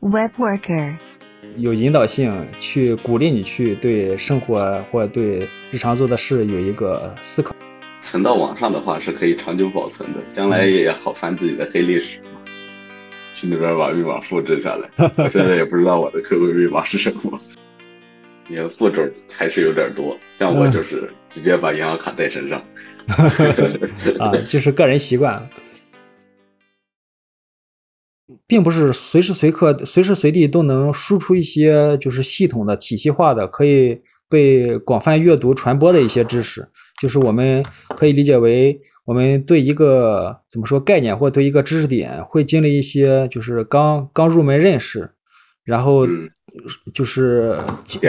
Web worker 有引导性，去鼓励你去对生活或对日常做的事有一个思考。存到网上的话是可以长久保存的，将来也好翻自己的黑历史嘛。去那边把密码复制下来，我现在也不知道我的 QQ 密码是什么。你的步骤还是有点多，像我就是直接把银行卡带身上。啊，就是个人习惯，并不是随时随刻、随时随地都能输出一些就是系统的、体系化的、可以被广泛阅读、传播的一些知识。就是我们可以理解为，我们对一个怎么说概念，或对一个知识点，会经历一些就是刚刚入门认识，然后就是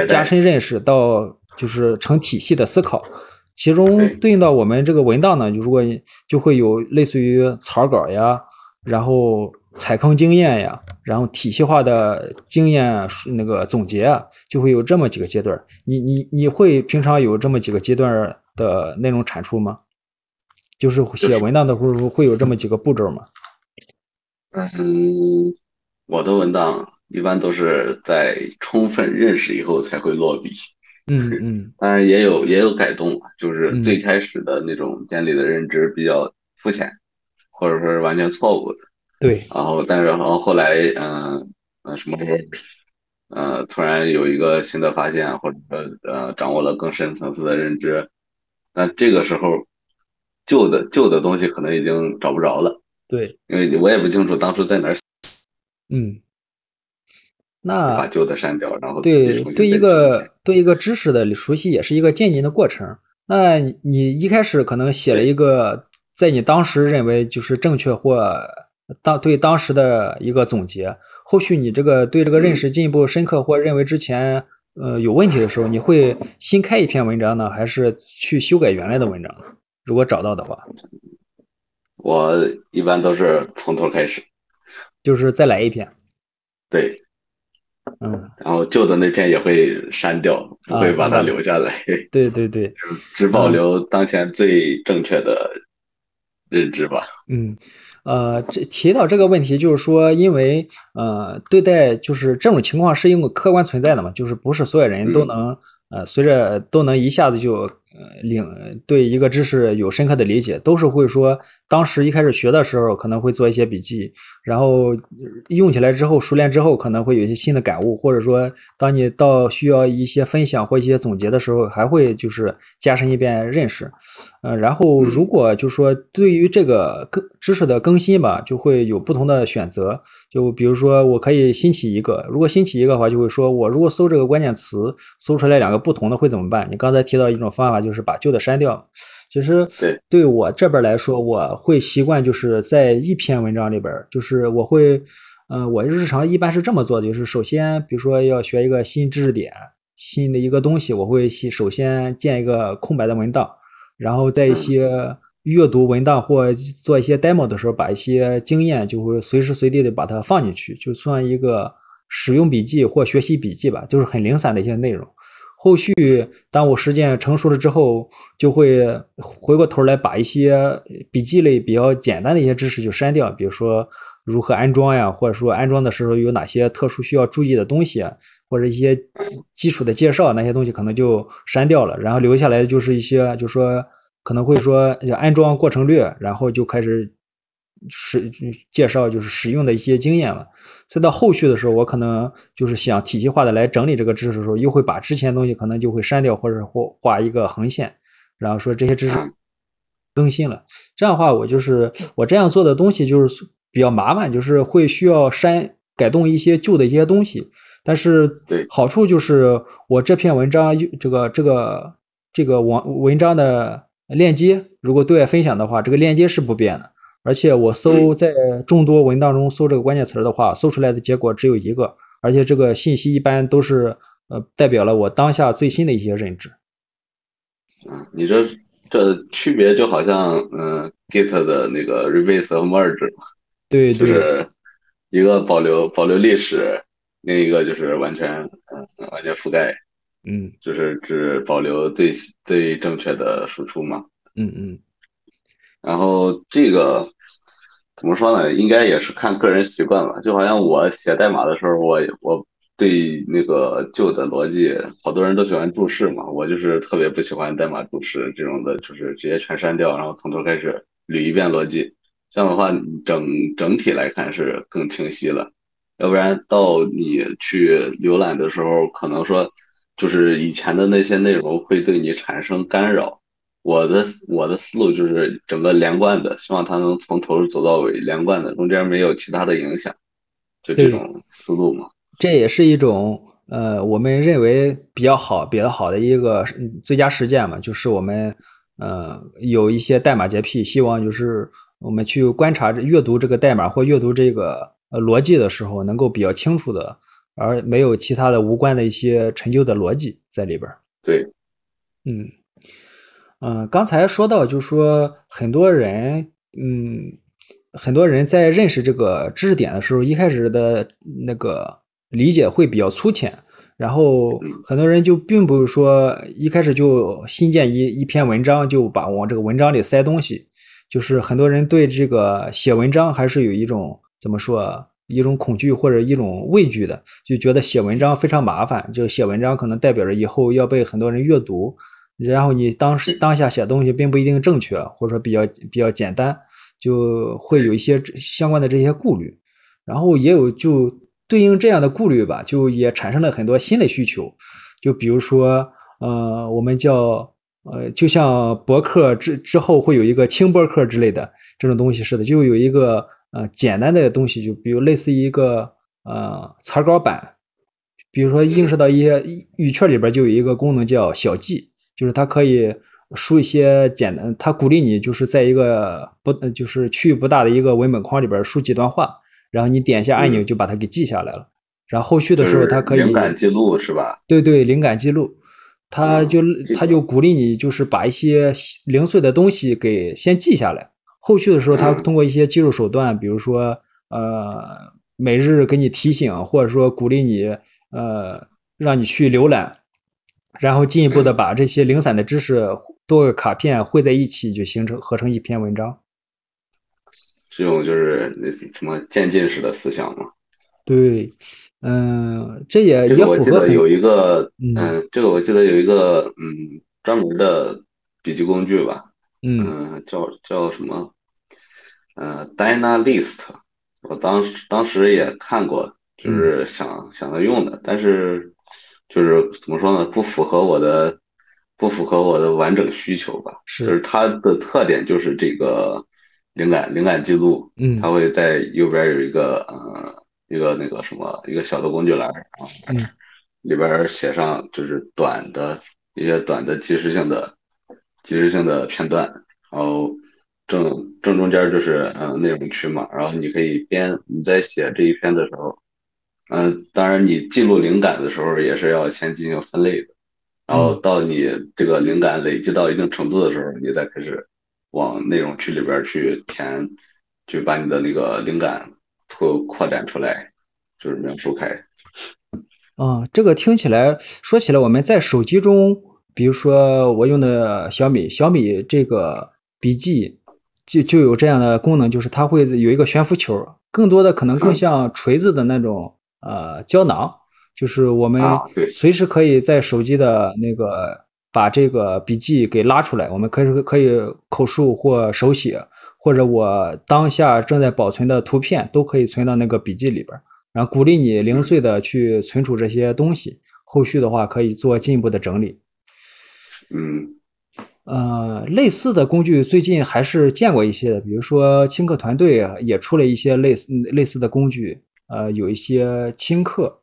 加深认识到就是成体系的思考。其中对应到我们这个文档呢，就如果就会有类似于草稿呀，然后踩坑经验呀，然后体系化的经验那个总结啊，就会有这么几个阶段。你你你会平常有这么几个阶段的内容产出吗？就是写文档的时候会有这么几个步骤吗？嗯，我的文档一般都是在充分认识以后才会落笔。嗯嗯，当然也有也有改动，就是最开始的那种建立的认知比较肤浅，或者说是完全错误的。对。然后，但是然后后来，嗯嗯，什么时候，呃，突然有一个新的发现，或者说呃，掌握了更深层次的认知，那这个时候，旧的旧的东西可能已经找不着了。对。因为我也不清楚当初在哪儿。嗯。那把旧的删掉，然后对对一个对一个知识的熟悉也是一个渐进的过程。那你一开始可能写了一个在你当时认为就是正确或当对当时的一个总结，后续你这个对这个认识进一步深刻或认为之前呃有问题的时候，你会新开一篇文章呢，还是去修改原来的文章？如果找到的话，我一般都是从头开始，就是再来一篇。对。嗯，然后旧的那篇也会删掉，不会把它留下来。对对对，只保留当前最正确的认知吧。嗯，呃，这提到这个问题，就是说，因为呃，对待就是这种情况是一个客观存在的嘛，就是不是所有人都能呃，随着都能一下子就。呃，领对一个知识有深刻的理解，都是会说，当时一开始学的时候可能会做一些笔记，然后用起来之后熟练之后，可能会有一些新的感悟，或者说，当你到需要一些分享或一些总结的时候，还会就是加深一遍认识。呃，然后如果就是说对于这个更知识的更新吧，就会有不同的选择。就比如说，我可以新起一个，如果新起一个的话，就会说我如果搜这个关键词，搜出来两个不同的会怎么办？你刚才提到一种方法，就是把旧的删掉。其实对我这边来说，我会习惯就是在一篇文章里边，就是我会，嗯，我日常一般是这么做的，就是首先，比如说要学一个新知识点、新的一个东西，我会先首先建一个空白的文档。然后在一些阅读文档或做一些 demo 的时候，把一些经验就会随时随地的把它放进去，就算一个使用笔记或学习笔记吧，就是很零散的一些内容。后续当我实践成熟了之后，就会回过头来把一些笔记类比较简单的一些知识就删掉，比如说如何安装呀，或者说安装的时候有哪些特殊需要注意的东西。或者一些基础的介绍，那些东西可能就删掉了，然后留下来就是一些，就说可能会说安装过程略，然后就开始使介绍就是使用的一些经验了。再到后续的时候，我可能就是想体系化的来整理这个知识的时候，又会把之前东西可能就会删掉，或者或画一个横线，然后说这些知识更新了。这样的话，我就是我这样做的东西就是比较麻烦，就是会需要删改动一些旧的一些东西。但是好处就是我这篇文章这个这个这个文文章的链接，如果对外分享的话，这个链接是不变的。而且我搜在众多文档中搜这个关键词的话，搜出来的结果只有一个，而且这个信息一般都是呃代表了我当下最新的一些认知。嗯，你这这区别就好像嗯 Git 的那个 Rebase 和 Merge，对，就是一个保留保留历史。另一个就是完全，嗯，完全覆盖，嗯，就是只保留最最正确的输出嘛，嗯嗯。然后这个，怎么说呢？应该也是看个人习惯吧。就好像我写代码的时候，我我对那个旧的逻辑，好多人都喜欢注释嘛，我就是特别不喜欢代码注释这种的，就是直接全删掉，然后从头开始捋一遍逻辑。这样的话，整整体来看是更清晰了。要不然到你去浏览的时候，可能说就是以前的那些内容会对你产生干扰。我的我的思路就是整个连贯的，希望它能从头走到尾，连贯的，中间没有其他的影响，就这种思路嘛。这也是一种呃，我们认为比较好、比较好的一个最佳实践嘛，就是我们呃有一些代码洁癖，希望就是我们去观察、阅读这个代码或阅读这个呃逻辑的时候，能够比较清楚的，而没有其他的无关的一些陈旧的逻辑在里边。对，嗯。嗯，刚才说到，就是说很多人，嗯，很多人在认识这个知识点的时候，一开始的那个理解会比较粗浅，然后很多人就并不是说一开始就新建一一篇文章就把往这个文章里塞东西，就是很多人对这个写文章还是有一种怎么说，一种恐惧或者一种畏惧的，就觉得写文章非常麻烦，就写文章可能代表着以后要被很多人阅读。然后你当时当下写东西并不一定正确，或者说比较比较简单，就会有一些相关的这些顾虑。然后也有就对应这样的顾虑吧，就也产生了很多新的需求。就比如说，呃，我们叫呃，就像博客之之后会有一个轻博客之类的这种东西似的，就有一个呃简单的东西，就比如类似于一个呃词稿板，比如说映射到一些语圈里边，就有一个功能叫小记。就是它可以输一些简单，它鼓励你就是在一个不就是区域不大的一个文本框里边输几段话，然后你点一下按钮就把它给记下来了。然后后续的时候它可以灵感记录是吧？对对，灵感记录，它就他就鼓励你就是把一些零碎的东西给先记下来。后续的时候，他通过一些技术手段，比如说呃每日给你提醒，或者说鼓励你呃让你去浏览。然后进一步的把这些零散的知识多个卡片汇在一起，就形成合成一篇文章。这种就是那什么渐进式的思想嘛？对，嗯，这也也符合。有一个，嗯，这个我记得有一个，嗯，专门的笔记工具吧，嗯，叫叫什么？呃，Dynalist，我当时当时也看过，就是想想着用的，但是。就是怎么说呢？不符合我的，不符合我的完整需求吧。是，就是它的特点就是这个灵感灵感记录，嗯，它会在右边有一个呃一个那个什么一个小的工具栏，嗯，里边写上就是短的一些短的即时性的即时性的片段，然后正正中间就是嗯内容区嘛，然后你可以编你在写这一篇的时候。嗯，当然，你记录灵感的时候也是要先进行分类的，然后到你这个灵感累积到一定程度的时候，你再开始往内容区里边去填，去把你的那个灵感扩扩展出来，就是描述开。啊，这个听起来说起来，我们在手机中，比如说我用的小米，小米这个笔记就就有这样的功能，就是它会有一个悬浮球，更多的可能更像锤子的那种。呃，胶囊就是我们随时可以在手机的那个把这个笔记给拉出来，我们可以可以口述或手写，或者我当下正在保存的图片都可以存到那个笔记里边。然后鼓励你零碎的去存储这些东西，后续的话可以做进一步的整理。嗯，呃，类似的工具最近还是见过一些的，比如说轻客团队也出了一些类似类似的工具。呃，有一些轻客，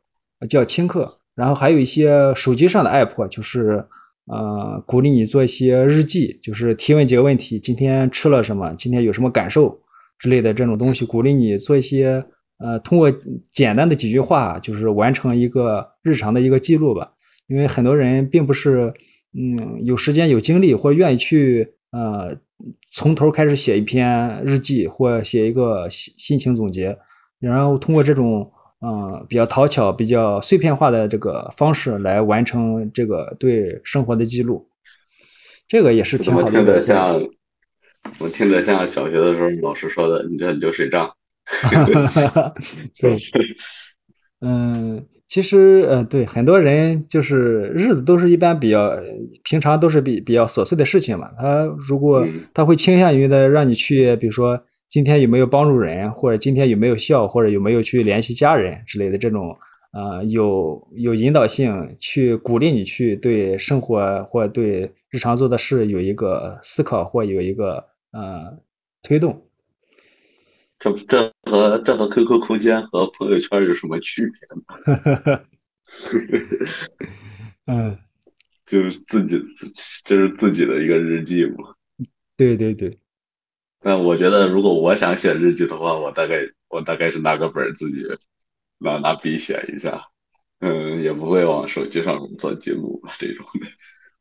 叫轻客，然后还有一些手机上的 app，就是呃，鼓励你做一些日记，就是提问几个问题，今天吃了什么，今天有什么感受之类的这种东西，鼓励你做一些呃，通过简单的几句话，就是完成一个日常的一个记录吧。因为很多人并不是嗯有时间有精力或愿意去呃从头开始写一篇日记或写一个心心情总结。然后通过这种嗯比较讨巧、比较碎片化的这个方式来完成这个对生活的记录，这个也是挺好的。听着像我听着像小学的时候老师说的，你这流水账。对，嗯，其实呃，对很多人就是日子都是一般比较平常都是比比较琐碎的事情嘛。他如果他会倾向于的让你去，比如说今天有没有帮助人，或者今天有没有笑，或者有没有去联系家人之类的这种。呃，有有引导性，去鼓励你去对生活或对日常做的事有一个思考或有一个呃推动。这这和这和 QQ 空间和朋友圈有什么区别呢？嗯，就是自己这是自己的一个日记嘛。对对对。但我觉得，如果我想写日记的话，我大概我大概是拿个本自己。拿拿笔写一下，嗯，也不会往手机上做记录这种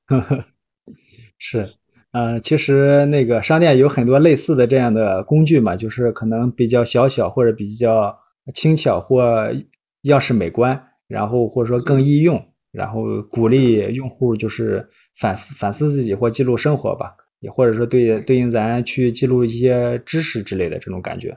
的。是，呃，其实那个商店有很多类似的这样的工具嘛，就是可能比较小巧或者比较轻巧或样式美观，然后或者说更易用，然后鼓励用户就是反反思自己或记录生活吧，也或者说对对应咱去记录一些知识之类的这种感觉。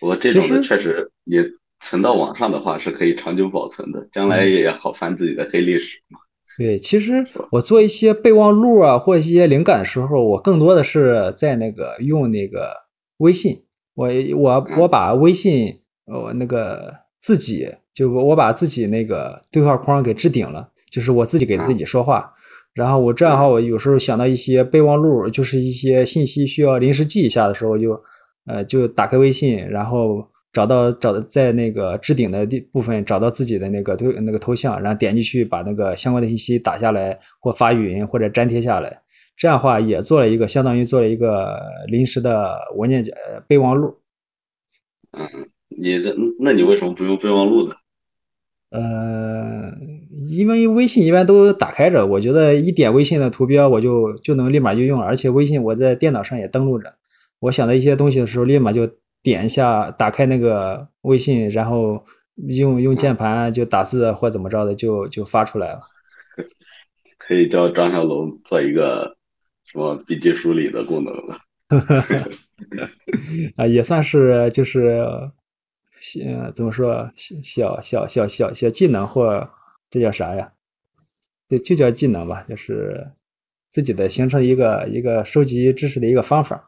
我这种的确实也。存到网上的话是可以长久保存的，将来也好翻自己的黑历史嘛。对，其实我做一些备忘录啊，或一些灵感的时候，我更多的是在那个用那个微信。我我我把微信呃那个自己就我把自己那个对话框给置顶了，就是我自己给自己说话。然后我这样的话，我有时候想到一些备忘录，就是一些信息需要临时记一下的时候，就呃就打开微信，然后。找到找在那个置顶的地部分找到自己的那个头那个头像，然后点进去把那个相关的信息打下来或发语音或者粘贴下来，这样的话也做了一个相当于做了一个临时的文件夹备忘录。嗯，你这那你为什么不用备忘录呢？呃，因为微信一般都打开着，我觉得一点微信的图标我就就能立马就用了，而且微信我在电脑上也登录着，我想到一些东西的时候立马就。点一下，打开那个微信，然后用用键盘就打字或怎么着的，就就发出来了。可以叫张小龙做一个什么笔记梳理的功能了。啊，也算是就是呃，怎么说小小小小小技能或这叫啥呀？这就叫技能吧，就是自己的形成一个一个收集知识的一个方法。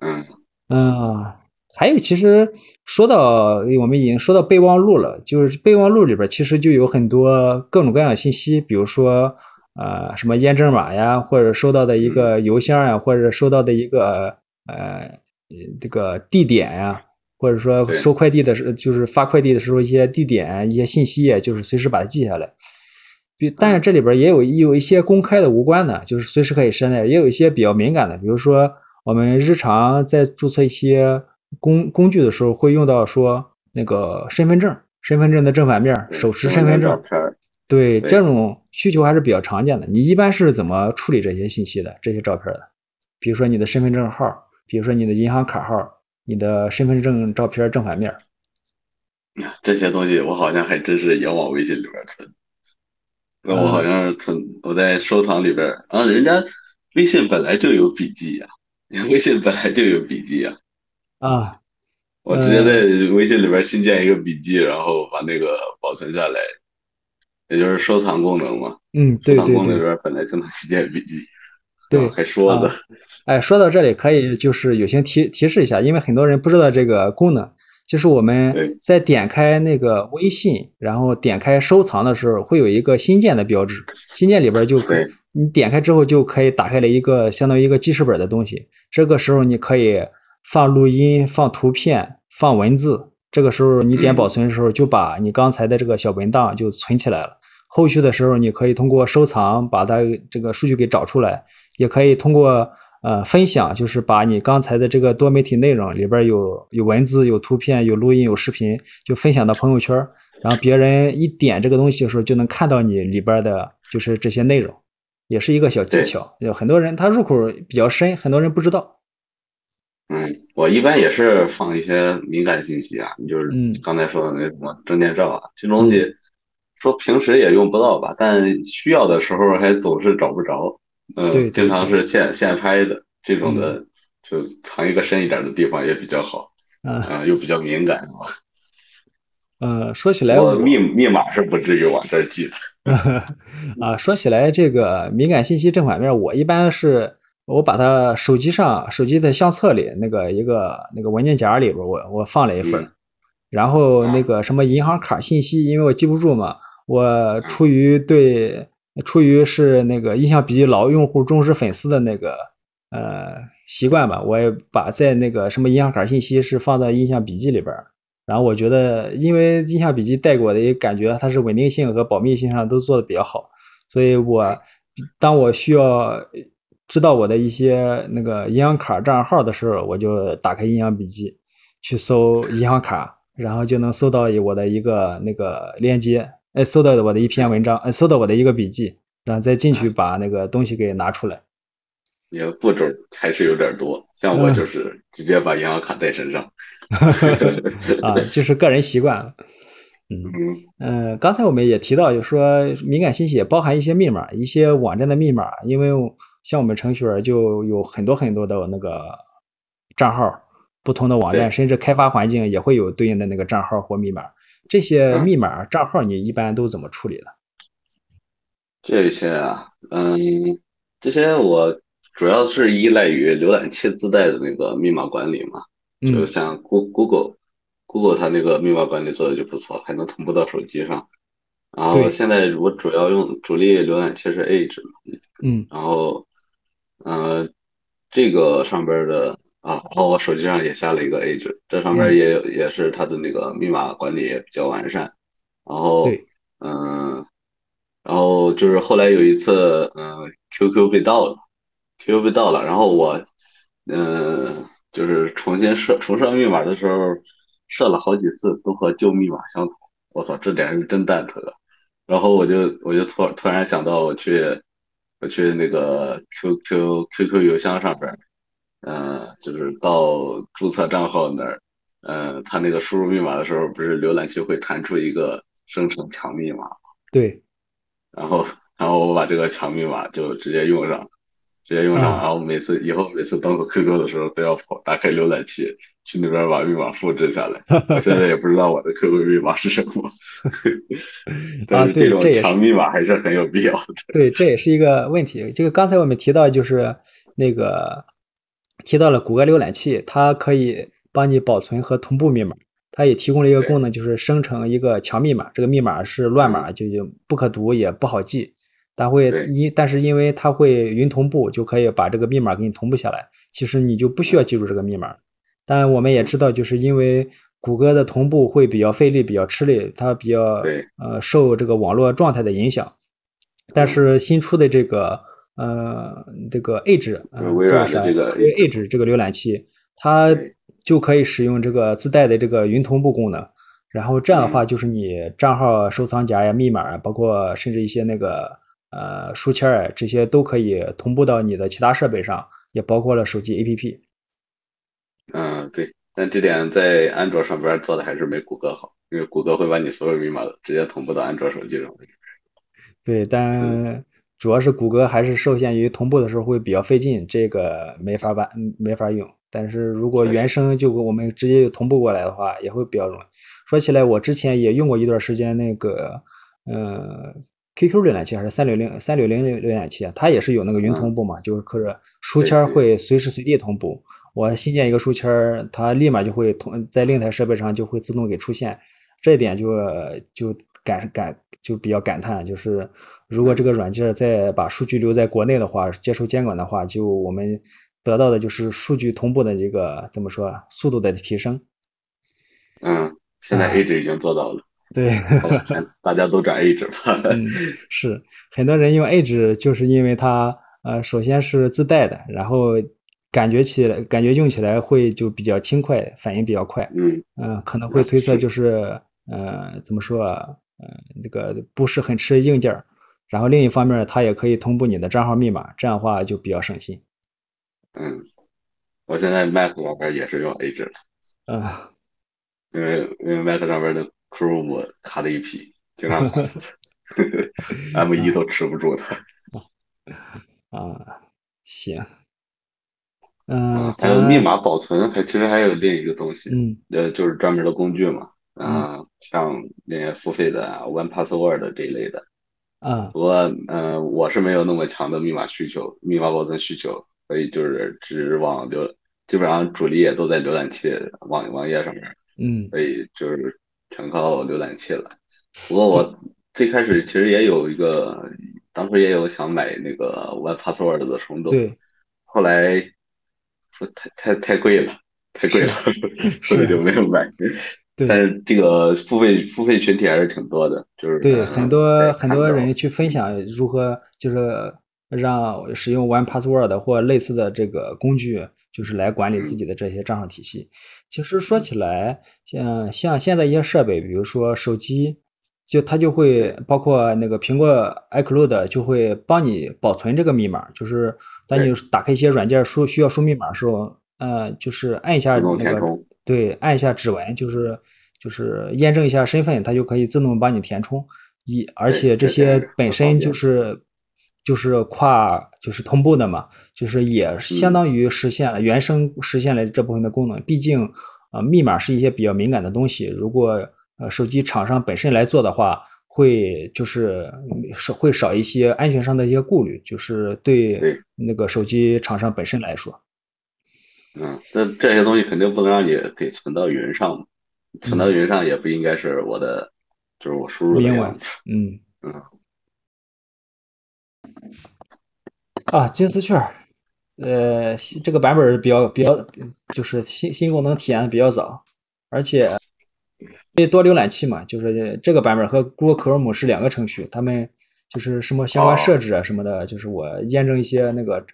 嗯嗯。还有，其实说到我们已经说到备忘录了，就是备忘录里边其实就有很多各种各样的信息，比如说呃什么验证码呀，或者收到的一个邮箱呀，或者收到的一个呃这个地点呀，或者说收快递的时就是发快递的时候一些地点一些信息，就是随时把它记下来。比但是这里边也有有一些公开的无关的，就是随时可以删的，也有一些比较敏感的，比如说我们日常在注册一些。工工具的时候会用到说那个身份证，身份证的正反面，手持身份证，对这种需求还是比较常见的。你一般是怎么处理这些信息的？这些照片的，比如说你的身份证号，比如说你的银行卡号，你的身份证照片正反面。这些东西我好像还真是也往微信里边存。那我好像是存我在收藏里边啊，人家微信本来就有笔记呀，微信本来就有笔记呀。啊，我直接在微信里边新建一个笔记，然后把那个保存下来，也就是收藏功能嘛。嗯，对对对。功能里边本来就能新建笔记。对，还说的。哎，说到这里可以就是友情提提示一下，因为很多人不知道这个功能，就是我们在点开那个微信，然后点开收藏的时候，会有一个新建的标志，新建里边就可以，你点开之后就可以打开了一个相当于一个记事本的东西，这个时候你可以。放录音、放图片、放文字，这个时候你点保存的时候，就把你刚才的这个小文档就存起来了。后续的时候，你可以通过收藏把它这个数据给找出来，也可以通过呃分享，就是把你刚才的这个多媒体内容里边有有文字、有图片、有录音、有视频，就分享到朋友圈，然后别人一点这个东西的时候，就能看到你里边的就是这些内容，也是一个小技巧。有很多人他入口比较深，很多人不知道。嗯，我一般也是放一些敏感信息啊，你就是刚才说的那什么证件照啊，这东西说平时也用不到吧，但需要的时候还总是找不着。嗯，经常是现现拍的这种的就藏一个深一点的地方也比较好，嗯，又比较敏感，是吧？嗯，说起来，我密密码是不至于往这儿记的。啊，说起来这个敏感信息正反面，我一般是我把它手机上手机的相册里那个一个那个文件夹里边，我我放了一份，然后那个什么银行卡信息，因为我记不住嘛，我出于对出于是那个印象笔记老用户忠实粉丝的那个呃习惯吧，我也把在那个什么银行卡信息是放在印象笔记里边。然后我觉得，因为印象笔记带给我的一个感觉，它是稳定性和保密性上都做的比较好，所以我当我需要知道我的一些那个银行卡账号的时候，我就打开印象笔记去搜银行卡，然后就能搜到我的一个那个链接，哎，搜到我的一篇文章，哎，搜到我的一个笔记，然后再进去把那个东西给拿出来。你的步骤还是有点多，像我就是直接把银行卡带身上。啊，就是个人习惯了。嗯嗯，刚才我们也提到，就是说敏感信息也包含一些密码，一些网站的密码，因为像我们程序员就有很多很多的那个账号，不同的网站甚至开发环境也会有对应的那个账号或密码。这些密码账号你一般都怎么处理的？这些啊，嗯，这些我主要是依赖于浏览器自带的那个密码管理嘛。就像 Google，Google 它那个密码管理做的就不错，还能同步到手机上。然后现在我主要用主力浏览器是 Edge，嗯，然后，呃，这个上边的啊，然后我手机上也下了一个 Edge，这上面也有也是它的那个密码管理也比较完善。然后，嗯，然后就是后来有一次，嗯，QQ 被盗了，QQ 被盗了，然后我，嗯。就是重新设重设密码的时候，设了好几次都和旧密码相同。我操，这点是真蛋疼。然后我就我就突突然想到，我去我去那个 QQ QQ 邮箱上边，嗯，就是到注册账号那儿，嗯，他那个输入密码的时候，不是浏览器会弹出一个生成强密码对。然后然后我把这个强密码就直接用上。直接用上，然后每次以后每次登录 QQ 的时候都要跑打开浏览器去那边把密码复制下来。我现在也不知道我的 QQ 密码是什么，但是这种强密码还是很有必要的。对，这也是一个问题。这个刚才我们提到就是那个提到了谷歌浏览器，它可以帮你保存和同步密码，它也提供了一个功能，就是生成一个强密码。这个密码是乱码，就就不可读也不好记。它会因，但是因为它会云同步，就可以把这个密码给你同步下来。其实你就不需要记住这个密码。但我们也知道，就是因为谷歌的同步会比较费力、比较吃力，它比较呃受这个网络状态的影响。但是新出的这个呃这个 Edge，微软的这个 Edge 这个浏览器，它就可以使用这个自带的这个云同步功能。然后这样的话，就是你账号收藏夹呀、密码，包括甚至一些那个。呃，书签儿这些都可以同步到你的其他设备上，也包括了手机 APP。嗯，对，但这点在安卓上边做的还是没谷歌好，因为谷歌会把你所有密码直接同步到安卓手机上。对，但主要是谷歌还是受限于同步的时候会比较费劲，这个没法办，没法用。但是如果原生就我们直接就同步过来的话，也会比较容易。说起来，我之前也用过一段时间那个，嗯。QQ 浏览器还是三六零三六零浏览器啊？它也是有那个云同步嘛，就是可是书签会随时随地同步。我新建一个书签，它立马就会同在另一台设备上就会自动给出现。这一点就就感感就比较感叹，就是如果这个软件再把数据留在国内的话，接受监管的话，就我们得到的就是数据同步的这个怎么说速度的提升。嗯，现在 A 值已经做到了。对，大家都转 Edge 吧。嗯，是很多人用 Edge，就是因为它呃，首先是自带的，然后感觉起来，感觉用起来会就比较轻快，反应比较快。嗯嗯，可能会推测就是呃，怎么说啊？嗯，这个不是很吃硬件然后另一方面，它也可以同步你的账号密码，这样的话就比较省心。嗯，我现在 Mac 上边也是用 Edge 的。嗯，因为因为 Mac 上边的。Chrome 卡的一批，经常，M 一都吃不住它。啊，行。嗯，还有密码保存，还其实还有另一个东西，嗯，呃，就是专门的工具嘛，啊，像那些付费的 One Password 这一类的，啊，不过，嗯，我是没有那么强的密码需求，密码保存需求，所以就是只往浏，基本上主力也都在浏览器网网页上面，嗯，所以就是全靠浏览器了。不过我最开始其实也有一个，当时也有想买那个 One Password 的冲动，对，后来说太太太贵了，太贵了，所以就没有买。对，但是这个付费付费群体还是挺多的，就是对嗯很多很多人去分享如何就是让使用 One Password 或类似的这个工具，就是来管理自己的这些账号体系。其实说起来，像像现在一些设备，比如说手机，就它就会包括那个苹果 iCloud 就会帮你保存这个密码，就是当你打开一些软件输需要输密码的时候，呃，就是按一下那个对，按一下指纹，就是就是验证一下身份，它就可以自动帮你填充。一而且这些本身就是就是跨就是同步的嘛，就是也相当于实现了原生实现了这部分的功能。毕竟啊、呃密码是一些比较敏感的东西，如果呃手机厂商本身来做的话，会就是嗯是会少一些安全上的一些顾虑，就是对对那个手机厂商本身来说。嗯，那这些东西肯定不能让你给存到云上嘛，存到云上也不应该是我的，就是我输入的明文样子。嗯。嗯。啊，金丝雀，呃，这个版本比较比较，就是新新功能体验的比较早，而且因为多浏览器嘛，就是这个版本和 Google Chrome 是两个程序，他们就是什么相关哦。设置啊什么的，就是我验证一些那个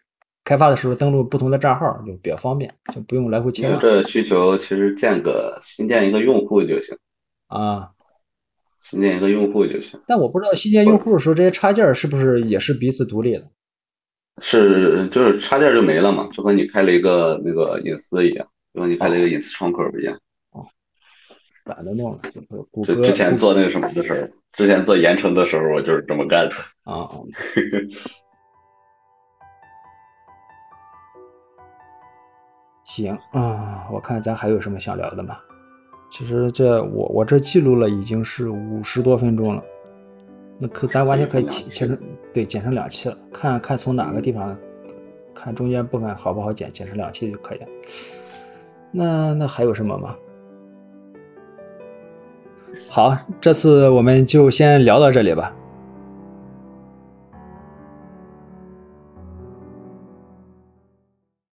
开发的时候登录不同的账号就比较方便，就不用来回切换这需求，其实建个新建一个用户就行，啊。新建一个用户就行。但我不知道新建用户的时候，这些插件是不是也是彼此独立的？是，就是插件就没了嘛，就和你开了一个那个隐私一样，就和你开了一个隐私窗口一样。懒得弄了？就谷歌之之前做那个什么的时候，之前做盐城的时候，我就是这么干的。啊，行啊、我看咱还有什么想聊的吗？其实这我我这记录了已经是五十多分钟了，那可咱完全可以切切成对剪成两期了，看看从哪个地方看中间部分好不好剪，剪成两期就可以了。那那还有什么吗？好，这次我们就先聊到这里吧。